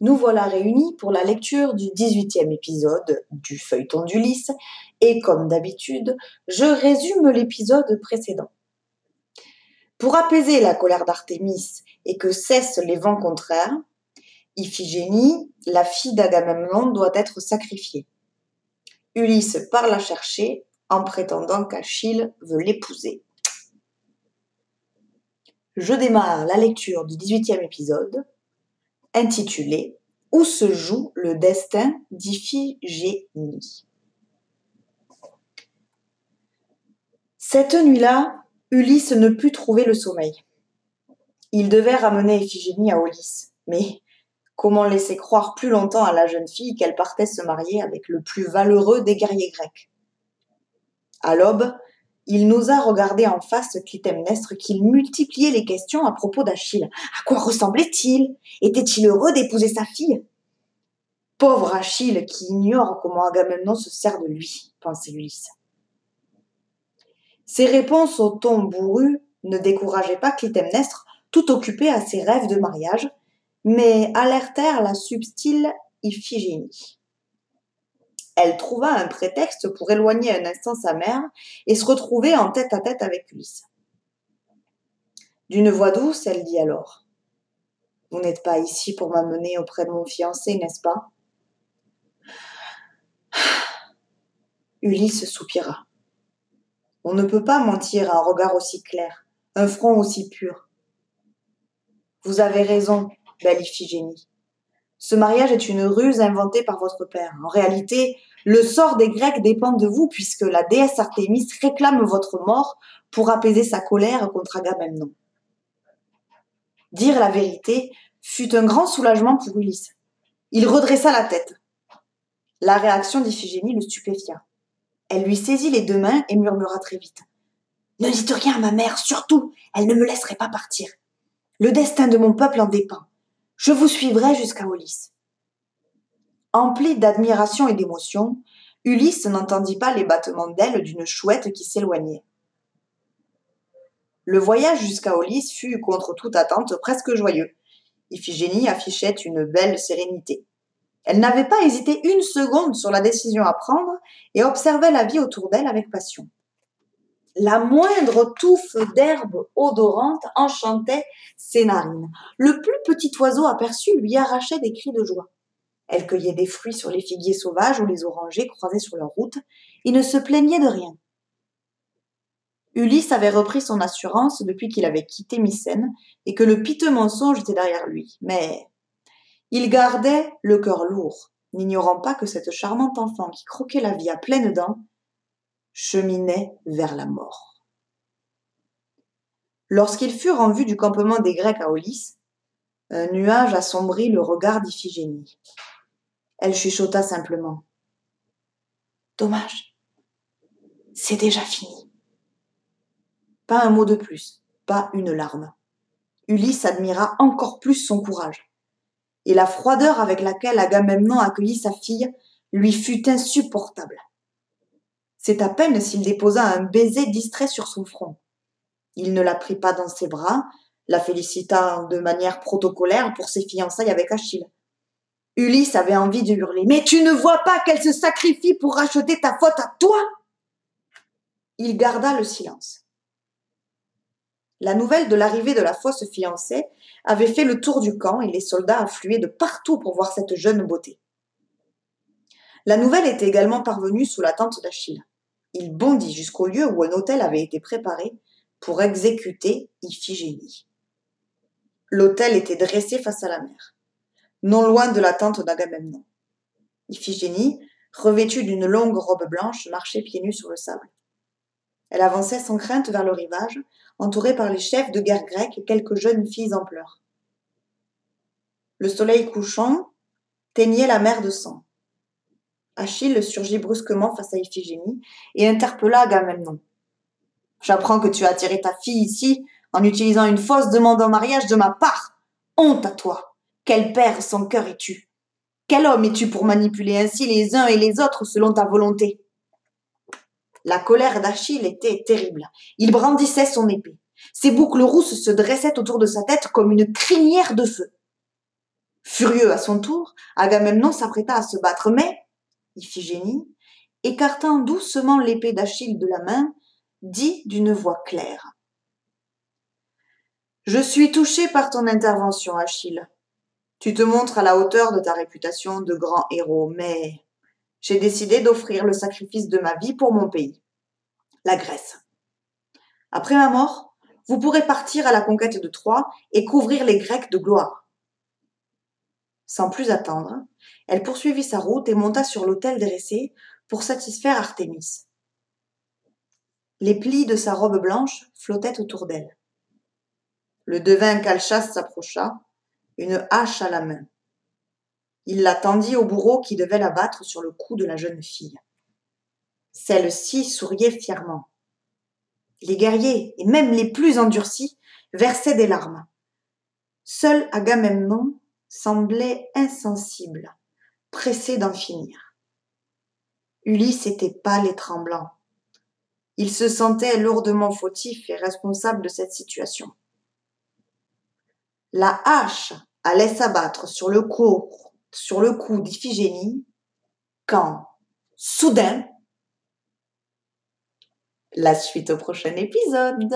nous voilà réunis pour la lecture du 18e épisode du feuilleton d'Ulysse, et comme d'habitude, je résume l'épisode précédent. Pour apaiser la colère d'Artémis et que cessent les vents contraires, Iphigénie, la fille d'Agamemnon, doit être sacrifiée. Ulysse part la chercher en prétendant qu'Achille veut l'épouser. Je démarre la lecture du 18e épisode intitulé Où se joue le destin d'Iphigénie? Cette nuit-là, Ulysse ne put trouver le sommeil. Il devait ramener Iphigénie à Aulis, mais comment laisser croire plus longtemps à la jeune fille qu'elle partait se marier avec le plus valeureux des guerriers grecs? À l'aube, il n'osa regarder en face Clytemnestre qu'il multipliait les questions à propos d'Achille. À quoi ressemblait-il? Était-il heureux d'épouser sa fille? Pauvre Achille qui ignore comment Agamemnon se sert de lui, pensait Ulysse. Ses réponses au ton bourru ne décourageaient pas Clytemnestre, tout occupé à ses rêves de mariage, mais alertèrent la subtile Iphigénie elle trouva un prétexte pour éloigner un instant sa mère et se retrouver en tête à tête avec Ulysse. D'une voix douce, elle dit alors Vous n'êtes pas ici pour m'amener auprès de mon fiancé, n'est-ce pas? Ulysse soupira. On ne peut pas mentir à un regard aussi clair, un front aussi pur. Vous avez raison, belle Iphigénie. Ce mariage est une ruse inventée par votre père. En réalité, le sort des Grecs dépend de vous puisque la déesse Artémis réclame votre mort pour apaiser sa colère contre Agamemnon. Dire la vérité fut un grand soulagement pour Ulysse. Il redressa la tête. La réaction d'Iphigénie le stupéfia. Elle lui saisit les deux mains et murmura très vite. Ne dites rien à ma mère, surtout, elle ne me laisserait pas partir. Le destin de mon peuple en dépend. Je vous suivrai jusqu'à Aulis. Empli d'admiration et d'émotion, Ulysse n'entendit pas les battements d'ailes d'une chouette qui s'éloignait. Le voyage jusqu'à Aulis fut, contre toute attente, presque joyeux. Iphigénie affichait une belle sérénité. Elle n'avait pas hésité une seconde sur la décision à prendre et observait la vie autour d'elle avec passion. La moindre touffe d'herbe odorante enchantait ses narines. Le plus petit oiseau aperçu lui arrachait des cris de joie. Elle cueillait des fruits sur les figuiers sauvages ou les orangers croisés sur leur route, et ne se plaignait de rien. Ulysse avait repris son assurance depuis qu'il avait quitté Mycène et que le piteux mensonge était derrière lui, mais il gardait le cœur lourd, n'ignorant pas que cette charmante enfant qui croquait la vie à pleines dents cheminait vers la mort. Lorsqu'ils furent en vue du campement des Grecs à Aulis, un nuage assombrit le regard d'Iphigénie. Elle chuchota simplement. Dommage. C'est déjà fini. Pas un mot de plus, pas une larme. Ulysse admira encore plus son courage. Et la froideur avec laquelle Agamemnon accueillit sa fille lui fut insupportable. C'est à peine s'il déposa un baiser distrait sur son front. Il ne la prit pas dans ses bras, la félicita de manière protocolaire pour ses fiançailles avec Achille. Ulysse avait envie de hurler. Mais tu ne vois pas qu'elle se sacrifie pour racheter ta faute à toi Il garda le silence. La nouvelle de l'arrivée de la fausse fiancée avait fait le tour du camp et les soldats affluaient de partout pour voir cette jeune beauté. La nouvelle était également parvenue sous la tente d'Achille. Il bondit jusqu'au lieu où un hôtel avait été préparé pour exécuter Iphigénie. L'hôtel était dressé face à la mer, non loin de la tente d'Agamemnon. Iphigénie, revêtue d'une longue robe blanche, marchait pieds nus sur le sable. Elle avançait sans crainte vers le rivage, entourée par les chefs de guerre grecs et quelques jeunes filles en pleurs. Le soleil couchant teignait la mer de sang. Achille surgit brusquement face à Iphigénie et interpella Agamemnon. J'apprends que tu as attiré ta fille ici en utilisant une fausse demande en mariage de ma part. Honte à toi. Quel père sans cœur es-tu? Quel homme es-tu pour manipuler ainsi les uns et les autres selon ta volonté? La colère d'Achille était terrible. Il brandissait son épée. Ses boucles rousses se dressaient autour de sa tête comme une crinière de feu. Furieux à son tour, Agamemnon s'apprêta à se battre, mais Iphigénie, écartant doucement l'épée d'Achille de la main, dit d'une voix claire. Je suis touché par ton intervention, Achille. Tu te montres à la hauteur de ta réputation de grand héros, mais j'ai décidé d'offrir le sacrifice de ma vie pour mon pays, la Grèce. Après ma mort, vous pourrez partir à la conquête de Troie et couvrir les Grecs de gloire. Sans plus attendre, elle poursuivit sa route et monta sur l'autel dressé pour satisfaire Artémis. Les plis de sa robe blanche flottaient autour d'elle. Le devin Calchas s'approcha, une hache à la main. Il la tendit au bourreau qui devait la battre sur le cou de la jeune fille. Celle-ci souriait fièrement. Les guerriers, et même les plus endurcis, versaient des larmes. Seul Agamemnon semblait insensible, pressé d'en finir. Ulysse était pâle et tremblant. Il se sentait lourdement fautif et responsable de cette situation. La hache allait s'abattre sur le cou, sur le cou d'Iphigénie quand, soudain, la suite au prochain épisode.